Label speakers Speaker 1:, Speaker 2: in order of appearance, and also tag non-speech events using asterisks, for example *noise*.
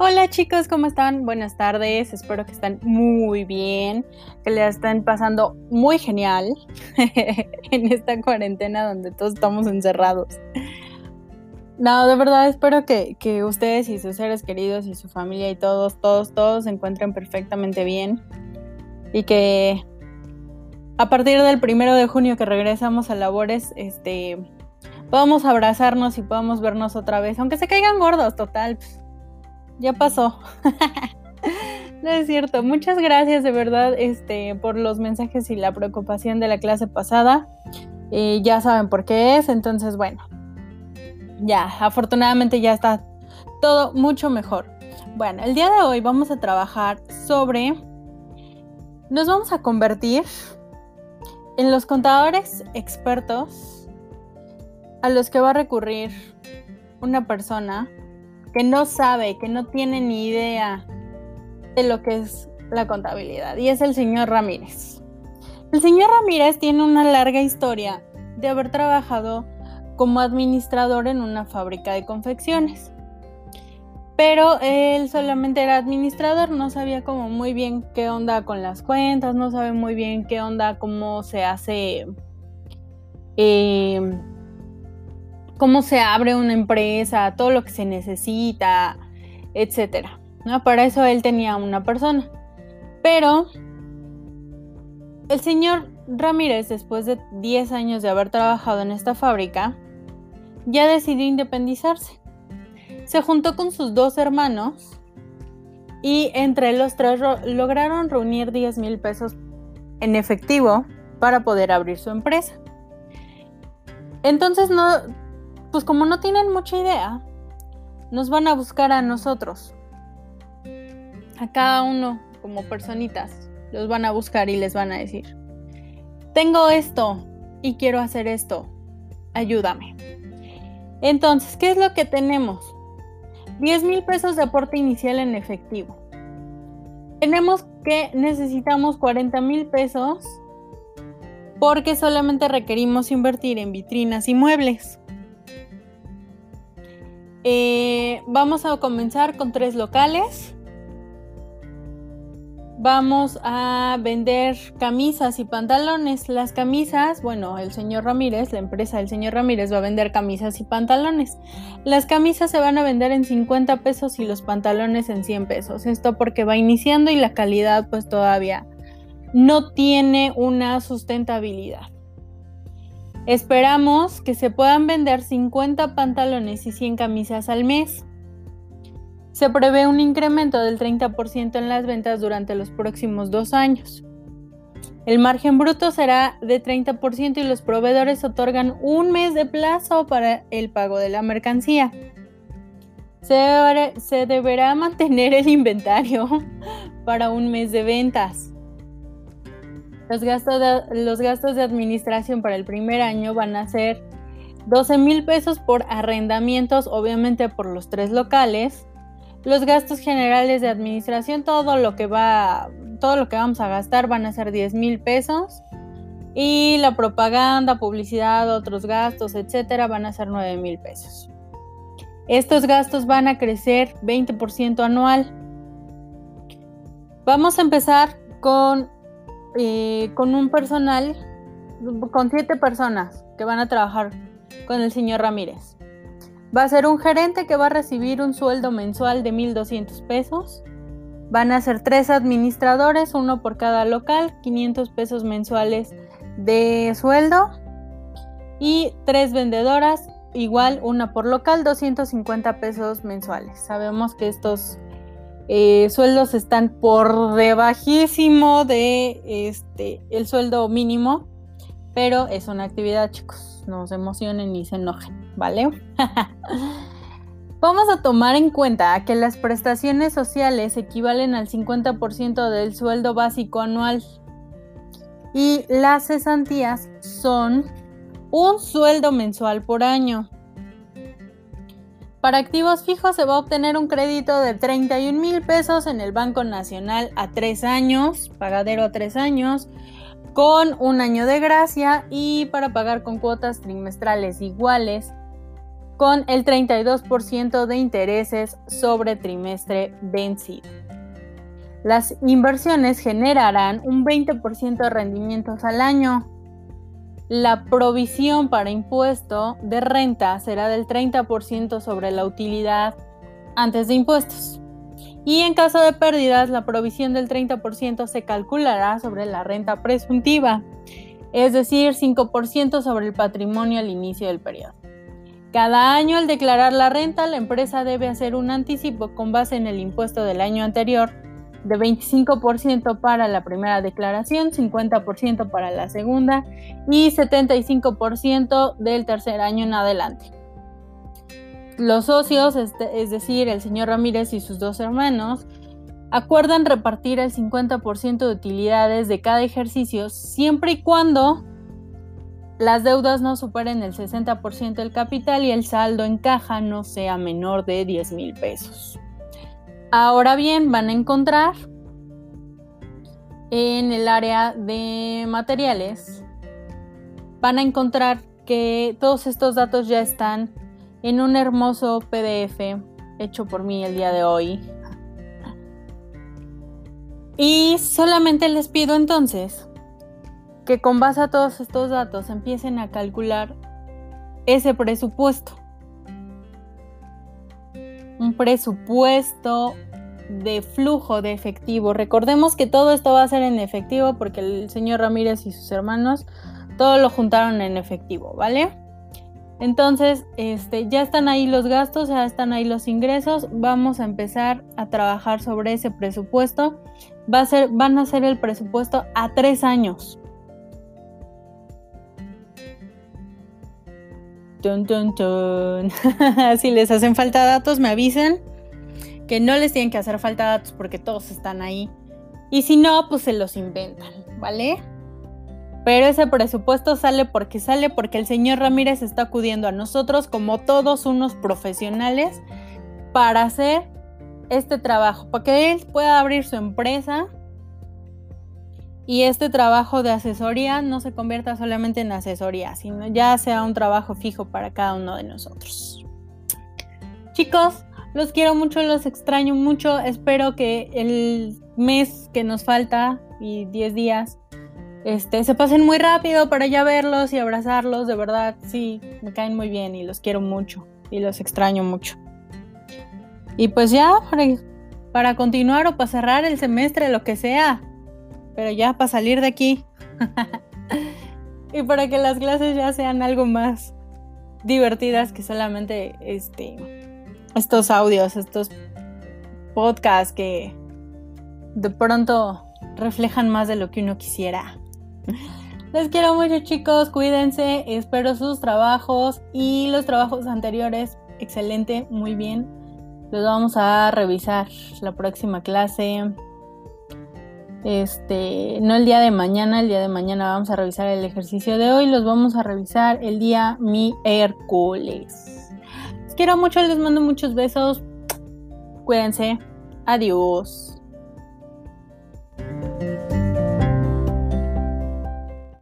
Speaker 1: Hola chicos, ¿cómo están? Buenas tardes, espero que estén muy bien, que les estén pasando muy genial *laughs* en esta cuarentena donde todos estamos encerrados. No, de verdad espero que, que, ustedes y sus seres queridos y su familia y todos, todos, todos se encuentren perfectamente bien y que a partir del primero de junio que regresamos a labores, este, podamos abrazarnos y podamos vernos otra vez, aunque se caigan gordos, total. Pues, ya pasó. *laughs* no es cierto. Muchas gracias de verdad este, por los mensajes y la preocupación de la clase pasada. Eh, ya saben por qué es, entonces bueno. Ya, afortunadamente ya está todo mucho mejor. Bueno, el día de hoy vamos a trabajar sobre... Nos vamos a convertir en los contadores expertos a los que va a recurrir una persona que no sabe, que no tiene ni idea de lo que es la contabilidad, y es el señor Ramírez. El señor Ramírez tiene una larga historia de haber trabajado como administrador en una fábrica de confecciones. Pero él solamente era administrador, no sabía como muy bien qué onda con las cuentas, no sabe muy bien qué onda, cómo se hace eh, cómo se abre una empresa, todo lo que se necesita, etc. ¿no? Para eso él tenía una persona. Pero el señor Ramírez, después de 10 años de haber trabajado en esta fábrica, ya decidió independizarse. Se juntó con sus dos hermanos y entre los tres lograron reunir 10 mil pesos en efectivo para poder abrir su empresa. Entonces no pues como no tienen mucha idea, nos van a buscar a nosotros. A cada uno como personitas. Los van a buscar y les van a decir, tengo esto y quiero hacer esto. Ayúdame. Entonces, ¿qué es lo que tenemos? 10 mil pesos de aporte inicial en efectivo. Tenemos que necesitamos 40 mil pesos porque solamente requerimos invertir en vitrinas y muebles. Eh, vamos a comenzar con tres locales. Vamos a vender camisas y pantalones. Las camisas, bueno, el señor Ramírez, la empresa del señor Ramírez va a vender camisas y pantalones. Las camisas se van a vender en 50 pesos y los pantalones en 100 pesos. Esto porque va iniciando y la calidad pues todavía no tiene una sustentabilidad. Esperamos que se puedan vender 50 pantalones y 100 camisas al mes. Se prevé un incremento del 30% en las ventas durante los próximos dos años. El margen bruto será de 30% y los proveedores otorgan un mes de plazo para el pago de la mercancía. Se, se deberá mantener el inventario *laughs* para un mes de ventas. Los gastos, de, los gastos de administración para el primer año van a ser 12 mil pesos por arrendamientos, obviamente por los tres locales. Los gastos generales de administración, todo lo que va, todo lo que vamos a gastar van a ser 10 mil pesos. Y la propaganda, publicidad, otros gastos, etcétera, van a ser 9 mil pesos. Estos gastos van a crecer 20% anual. Vamos a empezar con eh, con un personal, con siete personas que van a trabajar con el señor Ramírez. Va a ser un gerente que va a recibir un sueldo mensual de 1.200 pesos. Van a ser tres administradores, uno por cada local, 500 pesos mensuales de sueldo. Y tres vendedoras, igual una por local, 250 pesos mensuales. Sabemos que estos eh, sueldos están por debajísimo de este el sueldo mínimo, pero es una actividad, chicos. No se emocionen ni se enojen, ¿vale? *laughs* Vamos a tomar en cuenta que las prestaciones sociales equivalen al 50% del sueldo básico anual y las cesantías son un sueldo mensual por año. Para activos fijos se va a obtener un crédito de 31 mil pesos en el Banco Nacional a tres años, pagadero a tres años, con un año de gracia y para pagar con cuotas trimestrales iguales con el 32% de intereses sobre trimestre vencido. Las inversiones generarán un 20% de rendimientos al año. La provisión para impuesto de renta será del 30% sobre la utilidad antes de impuestos. Y en caso de pérdidas, la provisión del 30% se calculará sobre la renta presuntiva, es decir, 5% sobre el patrimonio al inicio del periodo. Cada año al declarar la renta, la empresa debe hacer un anticipo con base en el impuesto del año anterior de 25% para la primera declaración, 50% para la segunda y 75% del tercer año en adelante. Los socios, este, es decir, el señor Ramírez y sus dos hermanos, acuerdan repartir el 50% de utilidades de cada ejercicio siempre y cuando las deudas no superen el 60% del capital y el saldo en caja no sea menor de 10 mil pesos. Ahora bien, van a encontrar en el área de materiales, van a encontrar que todos estos datos ya están en un hermoso PDF hecho por mí el día de hoy. Y solamente les pido entonces que con base a todos estos datos empiecen a calcular ese presupuesto. Presupuesto de flujo de efectivo. Recordemos que todo esto va a ser en efectivo porque el señor Ramírez y sus hermanos todo lo juntaron en efectivo, ¿vale? Entonces, este, ya están ahí los gastos, ya están ahí los ingresos. Vamos a empezar a trabajar sobre ese presupuesto. Va a ser, van a ser el presupuesto a tres años. *laughs* si les hacen falta datos, me avisen que no les tienen que hacer falta datos porque todos están ahí. Y si no, pues se los inventan, ¿vale? Pero ese presupuesto sale porque sale porque el señor Ramírez está acudiendo a nosotros como todos unos profesionales para hacer este trabajo, para que él pueda abrir su empresa y este trabajo de asesoría no se convierta solamente en asesoría, sino ya sea un trabajo fijo para cada uno de nosotros. Chicos, los quiero mucho, los extraño mucho. Espero que el mes que nos falta y 10 días este, se pasen muy rápido para ya verlos y abrazarlos. De verdad, sí, me caen muy bien y los quiero mucho y los extraño mucho. Y pues ya, para, continuar o para cerrar el semestre, lo que sea pero ya para salir de aquí. *laughs* y para que las clases ya sean algo más divertidas que solamente este, estos audios, estos podcasts que de pronto reflejan más de lo que uno quisiera. Les quiero mucho chicos, cuídense, espero sus trabajos y los trabajos anteriores, excelente, muy bien. Los vamos a revisar la próxima clase. Este, no el día de mañana, el día de mañana vamos a revisar el ejercicio de hoy, los vamos a revisar el día miércoles. Les quiero mucho, les mando muchos besos. Cuídense. Adiós.